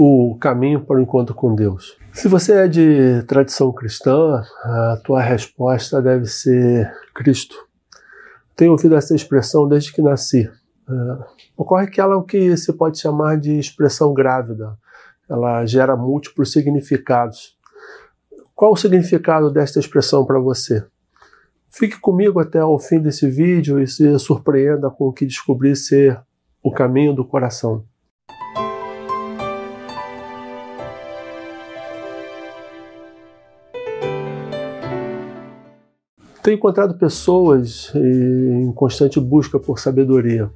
o caminho para o encontro com Deus. Se você é de tradição cristã, a tua resposta deve ser Cristo. Tenho ouvido essa expressão desde que nasci. Uh, ocorre que ela é o que se pode chamar de expressão grávida. Ela gera múltiplos significados. Qual o significado desta expressão para você? Fique comigo até o fim desse vídeo e se surpreenda com o que descobri ser o caminho do coração. Tenho encontrado pessoas em constante busca por sabedoria.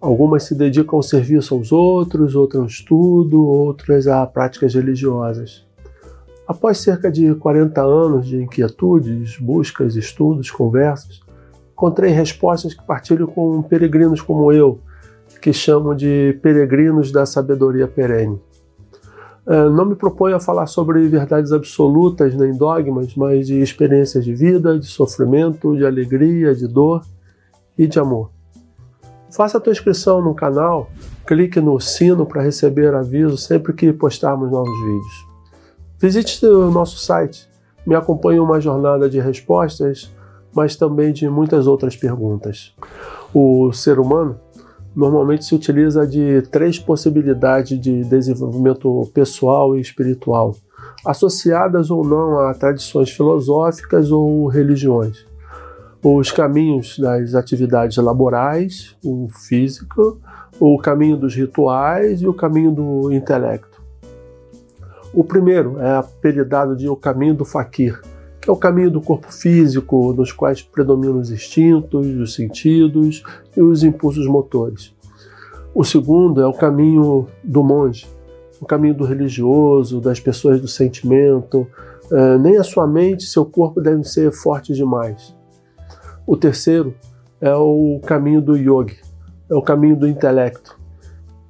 Algumas se dedicam ao serviço aos outros, outras ao estudo, outras a práticas religiosas. Após cerca de 40 anos de inquietudes, buscas, estudos, conversas, encontrei respostas que partilho com peregrinos como eu, que chamo de peregrinos da sabedoria perene. É, não me proponho a falar sobre verdades absolutas nem dogmas, mas de experiências de vida, de sofrimento, de alegria, de dor e de amor. Faça a tua inscrição no canal, clique no sino para receber aviso sempre que postarmos novos vídeos. Visite o nosso site, me acompanhe uma jornada de respostas, mas também de muitas outras perguntas. O ser humano normalmente se utiliza de três possibilidades de desenvolvimento pessoal e espiritual, associadas ou não a tradições filosóficas ou religiões. Os caminhos das atividades laborais, o físico, o caminho dos rituais e o caminho do intelecto. O primeiro é apelidado de o caminho do fakir, que é o caminho do corpo físico, nos quais predominam os instintos, os sentidos e os impulsos motores. O segundo é o caminho do monge, o caminho do religioso, das pessoas do sentimento. É, nem a sua mente seu corpo devem ser fortes demais. O terceiro é o caminho do yogi, é o caminho do intelecto.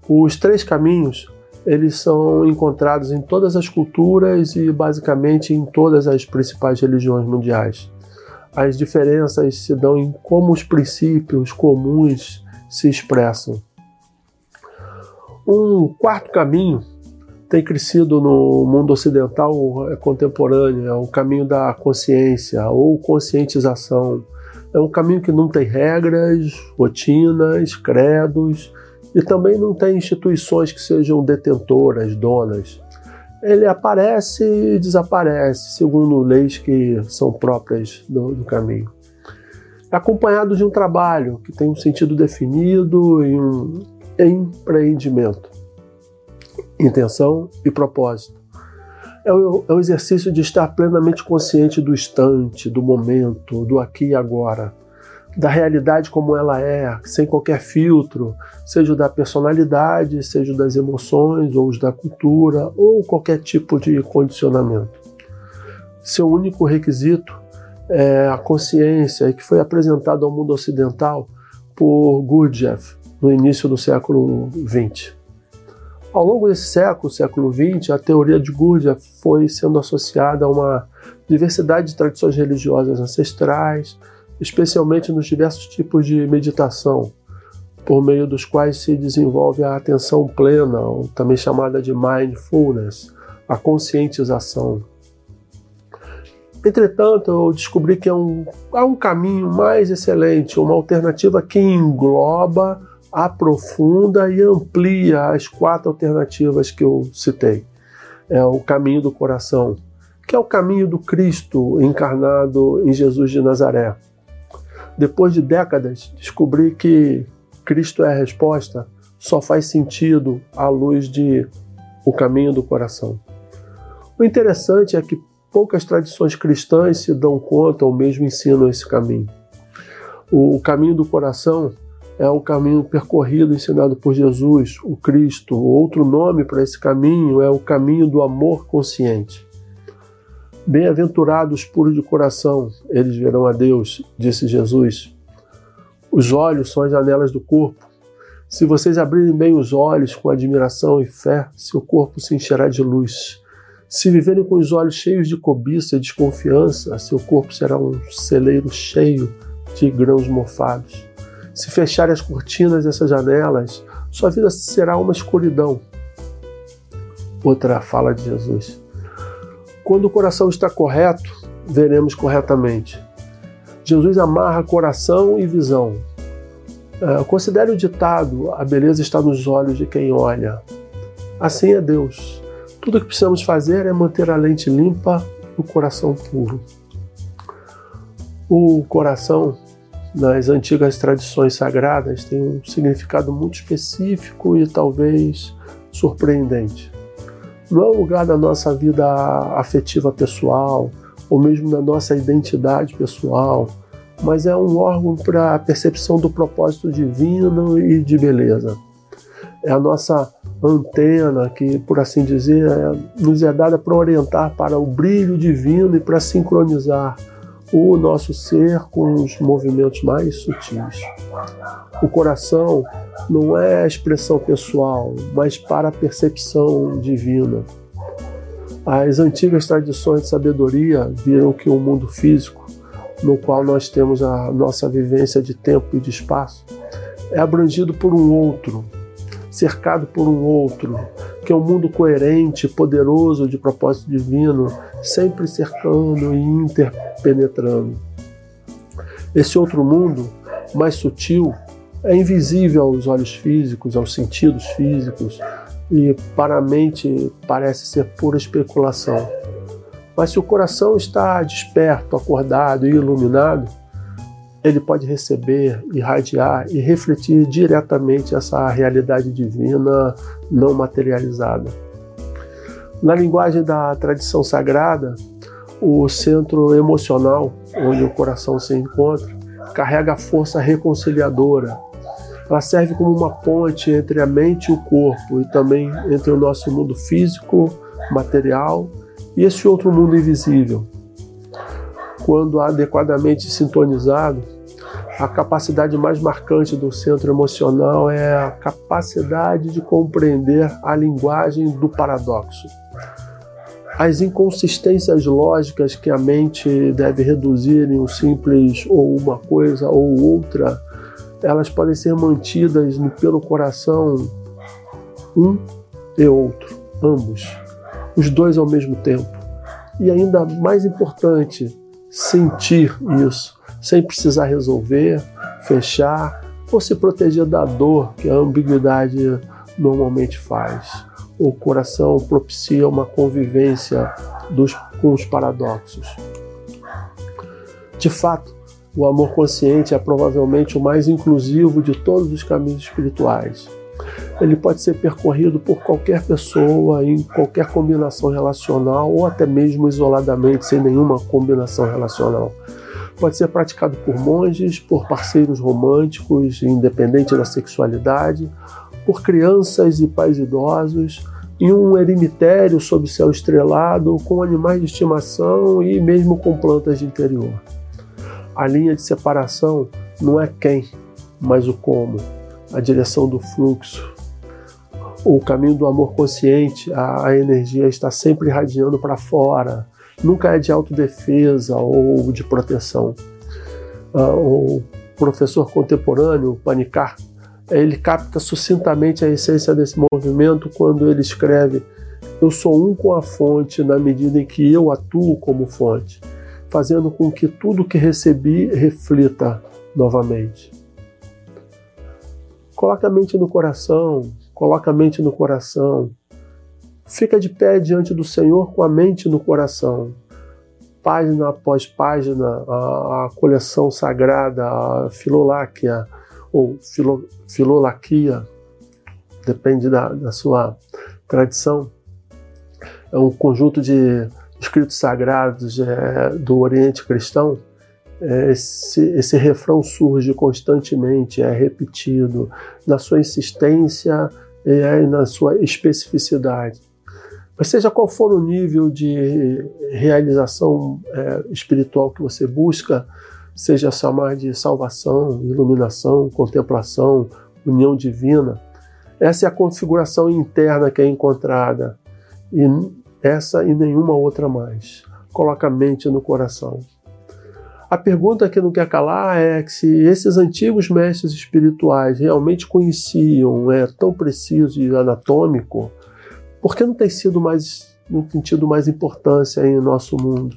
Os três caminhos eles são encontrados em todas as culturas e basicamente em todas as principais religiões mundiais. As diferenças se dão em como os princípios comuns se expressam. Um quarto caminho tem crescido no mundo ocidental contemporâneo, é o caminho da consciência ou conscientização. É um caminho que não tem regras, rotinas, credos e também não tem instituições que sejam detentoras, donas. Ele aparece e desaparece, segundo leis que são próprias do, do caminho. Acompanhado de um trabalho que tem um sentido definido e um empreendimento, intenção e propósito. É o, é o exercício de estar plenamente consciente do instante, do momento, do aqui e agora da realidade como ela é, sem qualquer filtro, seja da personalidade, seja das emoções, ou da cultura, ou qualquer tipo de condicionamento. Seu único requisito é a consciência que foi apresentado ao mundo ocidental por Gurdjieff no início do século XX. Ao longo desse século, século XX, a teoria de Gurdjieff foi sendo associada a uma diversidade de tradições religiosas ancestrais, especialmente nos diversos tipos de meditação, por meio dos quais se desenvolve a atenção plena, ou também chamada de mindfulness, a conscientização. Entretanto, eu descobri que há um, há um caminho mais excelente, uma alternativa que engloba, aprofunda e amplia as quatro alternativas que eu citei. É o caminho do coração, que é o caminho do Cristo encarnado em Jesus de Nazaré depois de décadas, descobri que Cristo é a resposta só faz sentido à luz de O Caminho do Coração. O interessante é que poucas tradições cristãs se dão conta ou mesmo ensinam esse caminho. O caminho do coração é o caminho percorrido ensinado por Jesus, o Cristo. Outro nome para esse caminho é o caminho do amor consciente. Bem-aventurados puros de coração, eles verão a Deus, disse Jesus. Os olhos são as janelas do corpo. Se vocês abrirem bem os olhos com admiração e fé, seu corpo se encherá de luz. Se viverem com os olhos cheios de cobiça e desconfiança, seu corpo será um celeiro cheio de grãos mofados. Se fecharem as cortinas dessas janelas, sua vida será uma escuridão. outra fala de Jesus. Quando o coração está correto, veremos corretamente. Jesus amarra coração e visão. Uh, considere o ditado: a beleza está nos olhos de quem olha. Assim é Deus. Tudo o que precisamos fazer é manter a lente limpa e o coração puro. O coração, nas antigas tradições sagradas, tem um significado muito específico e talvez surpreendente. Não é o lugar da nossa vida afetiva pessoal, ou mesmo da nossa identidade pessoal, mas é um órgão para a percepção do propósito divino e de beleza. É a nossa antena que, por assim dizer, é, nos é dada para orientar para o brilho divino e para sincronizar o nosso ser com os movimentos mais sutis. O coração não é a expressão pessoal, mas para a percepção divina. As antigas tradições de sabedoria viram que o mundo físico, no qual nós temos a nossa vivência de tempo e de espaço, é abrangido por um outro, cercado por um outro, que é um mundo coerente, poderoso de propósito divino, sempre cercando e interpenetrando. Esse outro mundo, mais sutil, é invisível aos olhos físicos, aos sentidos físicos, e para a mente parece ser pura especulação. Mas se o coração está desperto, acordado e iluminado, ele pode receber, irradiar e refletir diretamente essa realidade divina não materializada. Na linguagem da tradição sagrada, o centro emocional, onde o coração se encontra, carrega a força reconciliadora, ela serve como uma ponte entre a mente e o corpo e também entre o nosso mundo físico, material e esse outro mundo invisível. Quando adequadamente sintonizado, a capacidade mais marcante do centro emocional é a capacidade de compreender a linguagem do paradoxo. As inconsistências lógicas que a mente deve reduzir em um simples ou uma coisa ou outra elas podem ser mantidas pelo coração um e outro, ambos, os dois ao mesmo tempo. E ainda mais importante, sentir isso, sem precisar resolver, fechar ou se proteger da dor que a ambiguidade normalmente faz. O coração propicia uma convivência dos, com os paradoxos. De fato, o amor consciente é provavelmente o mais inclusivo de todos os caminhos espirituais. Ele pode ser percorrido por qualquer pessoa, em qualquer combinação relacional ou até mesmo isoladamente, sem nenhuma combinação relacional. Pode ser praticado por monges, por parceiros românticos, independente da sexualidade, por crianças e pais idosos, em um eremitério sob céu estrelado, com animais de estimação e mesmo com plantas de interior. A linha de separação não é quem, mas o como, a direção do fluxo. O caminho do amor consciente, a, energia está sempre irradiando para fora, nunca é de autodefesa ou de proteção. Uh, o professor contemporâneo, Panikar, ele capta sucintamente a essência desse movimento quando ele escreve: Eu sou um com a fonte na medida em que eu atuo como fonte fazendo com que tudo que recebi reflita novamente. Coloca a mente no coração, coloca a mente no coração. Fica de pé diante do Senhor com a mente no coração. Página após página, a, a coleção sagrada, a filoláquia, ou filo, filolaquia, depende da, da sua tradição. É um conjunto de escritos sagrados é, do Oriente Cristão, é, esse, esse refrão surge constantemente, é repetido na sua insistência e na sua especificidade. Mas seja qual for o nível de realização é, espiritual que você busca, seja chamar de salvação, iluminação, contemplação, união divina, essa é a configuração interna que é encontrada. E essa e nenhuma outra mais. Coloca a mente no coração. A pergunta que não quer calar é se esses antigos mestres espirituais realmente conheciam, é tão preciso e anatômico, Por que não tem sido mais, não tem tido mais importância em nosso mundo?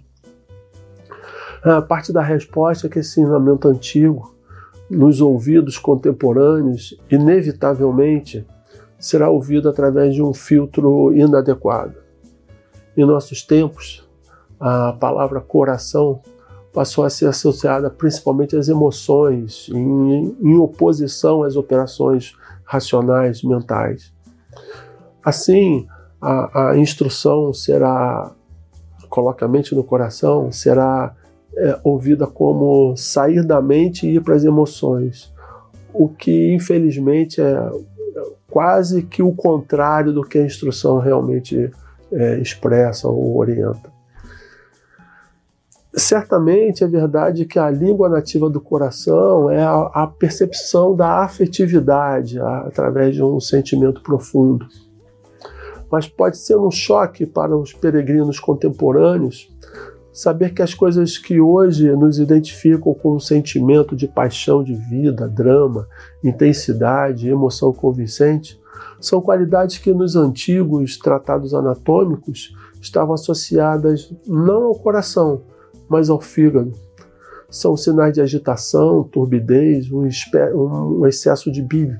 A parte da resposta é que esse ensinamento antigo, nos ouvidos contemporâneos, inevitavelmente será ouvido através de um filtro inadequado. Em nossos tempos, a palavra coração passou a ser associada principalmente às emoções, em, em oposição às operações racionais, mentais. Assim, a, a instrução será, coloca a mente no coração, será é, ouvida como sair da mente e ir para as emoções, o que infelizmente é quase que o contrário do que a instrução realmente é, expressa ou orienta. Certamente é verdade que a língua nativa do coração é a, a percepção da afetividade a, através de um sentimento profundo. Mas pode ser um choque para os peregrinos contemporâneos saber que as coisas que hoje nos identificam com um sentimento de paixão de vida, drama, intensidade, emoção convincente, são qualidades que nos antigos tratados anatômicos estavam associadas não ao coração, mas ao fígado. São sinais de agitação, turbidez, um, um excesso de bile,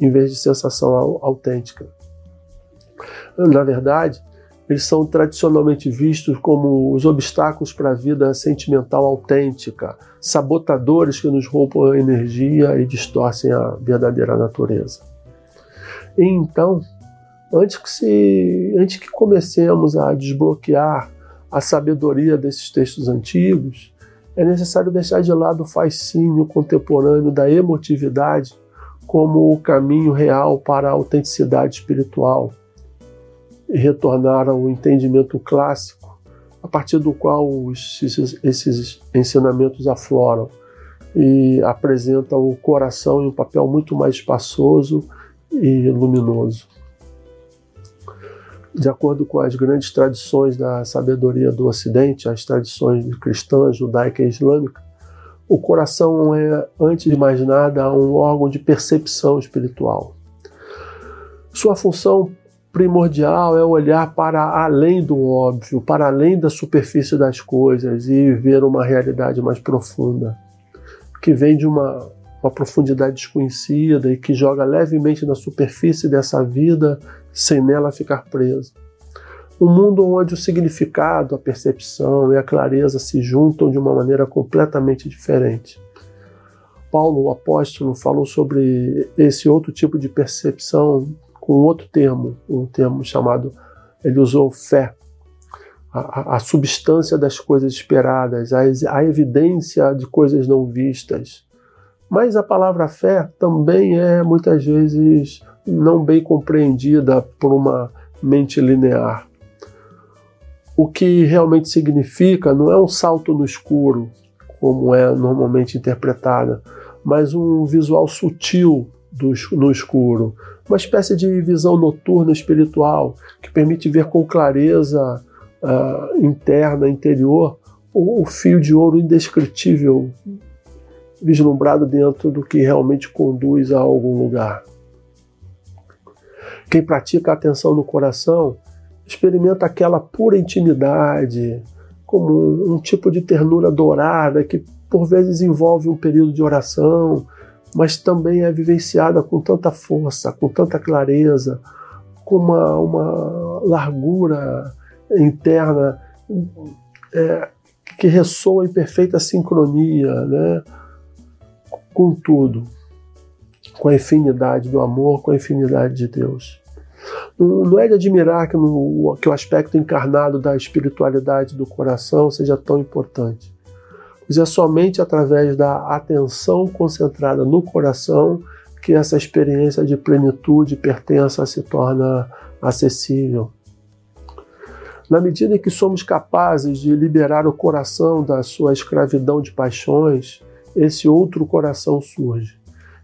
em vez de sensação autêntica. Na verdade, eles são tradicionalmente vistos como os obstáculos para a vida sentimental autêntica, sabotadores que nos roubam a energia e distorcem a verdadeira natureza. E então, antes que, se, antes que comecemos a desbloquear a sabedoria desses textos antigos, é necessário deixar de lado o fascínio contemporâneo da emotividade como o caminho real para a autenticidade espiritual e retornar ao entendimento clássico a partir do qual esses, esses ensinamentos afloram e apresentam o coração em um papel muito mais espaçoso e luminoso de acordo com as grandes tradições da sabedoria do Ocidente, as tradições cristã, judaica e islâmica, o coração é, antes de mais nada, um órgão de percepção espiritual. Sua função primordial é olhar para além do óbvio, para além da superfície das coisas e ver uma realidade mais profunda, que vem de uma, uma profundidade desconhecida e que joga levemente na superfície dessa vida sem nela ficar preso. Um mundo onde o significado, a percepção e a clareza se juntam de uma maneira completamente diferente. Paulo, o apóstolo, falou sobre esse outro tipo de percepção com outro termo, um termo chamado, ele usou fé, a, a substância das coisas esperadas, a, a evidência de coisas não vistas. Mas a palavra fé também é muitas vezes não bem compreendida por uma mente linear. O que realmente significa não é um salto no escuro, como é normalmente interpretada, mas um visual sutil do, no escuro, uma espécie de visão noturna espiritual que permite ver com clareza uh, interna, interior, o, o fio de ouro indescritível vislumbrado dentro do que realmente conduz a algum lugar. Quem pratica a atenção no coração experimenta aquela pura intimidade, como um, tipo de ternura dourada que por vezes envolve um período de oração, mas também é vivenciada com tanta força, com tanta clareza, com uma, uma largura interna é, que ressoa em perfeita sincronia né, com tudo com a infinidade do amor, com a infinidade de Deus. Não é de admirar que, no, que o aspecto encarnado da espiritualidade do coração seja tão importante, pois é somente através da atenção concentrada no coração que essa experiência de plenitude e pertença se torna acessível. Na medida em que somos capazes de liberar o coração da sua escravidão de paixões, esse outro coração surge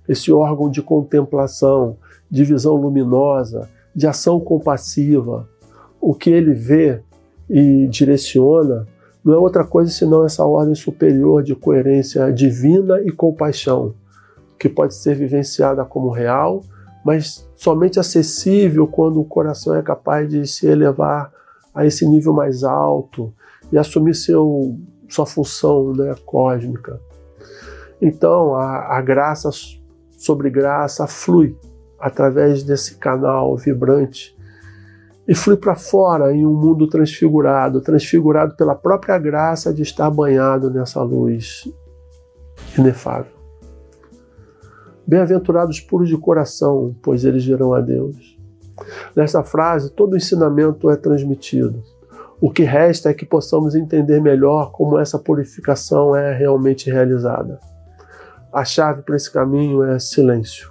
esse órgão de contemplação, de visão luminosa, de ação compassiva. O que ele vê e direciona não é outra coisa senão essa ordem superior de coerência divina e compaixão, que pode ser vivenciada como real mas somente acessível quando o coração é capaz de se elevar a esse nível mais alto e assumir seu, sua função né, cósmica. Então, a, a graça sobre graça flui através desse canal vibrante e flui para fora em um mundo transfigurado transfigurado pela própria graça de estar banhado nessa luz inefável. Bem-aventurados puros de coração, pois eles verão a Deus. Nessa frase, todo o ensinamento é transmitido. O que resta é que possamos entender melhor como essa purificação é realmente realizada. A chave para esse caminho é silêncio.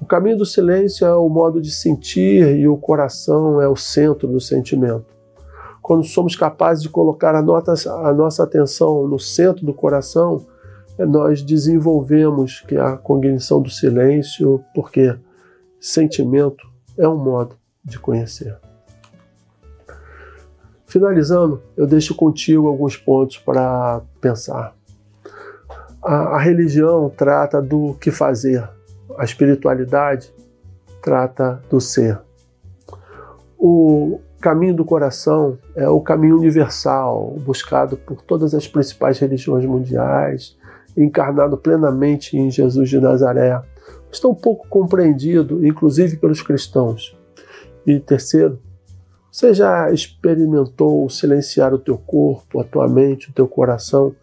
O caminho do silêncio é o modo de sentir e o coração é o centro do sentimento. Quando somos capazes de colocar a, a nossa atenção no centro do coração, nós desenvolvemos a cognição do silêncio, porque sentimento é um modo de conhecer. Finalizando, eu deixo contigo alguns pontos para pensar. A, a, religião trata do que fazer, a espiritualidade trata do ser. O caminho do coração é o caminho universal, buscado por todas as principais religiões mundiais, encarnado plenamente em Jesus de Nazaré, está um pouco compreendido, inclusive pelos cristãos. E terceiro, você já experimentou silenciar o teu corpo, a tua mente, o teu coração,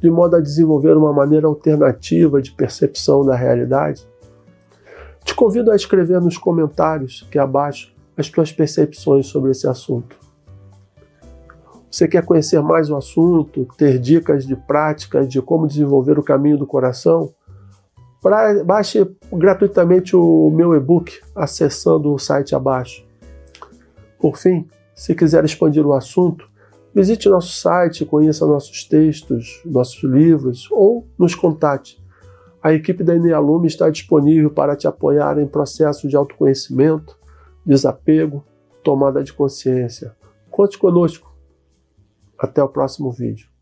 de modo a desenvolver uma maneira alternativa de percepção da realidade? Te convido a escrever nos comentários aqui abaixo as tuas percepções sobre esse assunto. Você quer conhecer mais o assunto, ter dicas de prática de como desenvolver o caminho do coração? Baixe gratuitamente o meu e-book acessando o site abaixo. Por fim, se quiser expandir o assunto, visite nosso site, conheça nossos textos, nossos livros ou nos contate. A equipe da Enealume está disponível para te apoiar em processos de autoconhecimento, desapego, tomada de consciência. Conte conosco. Até o próximo vídeo.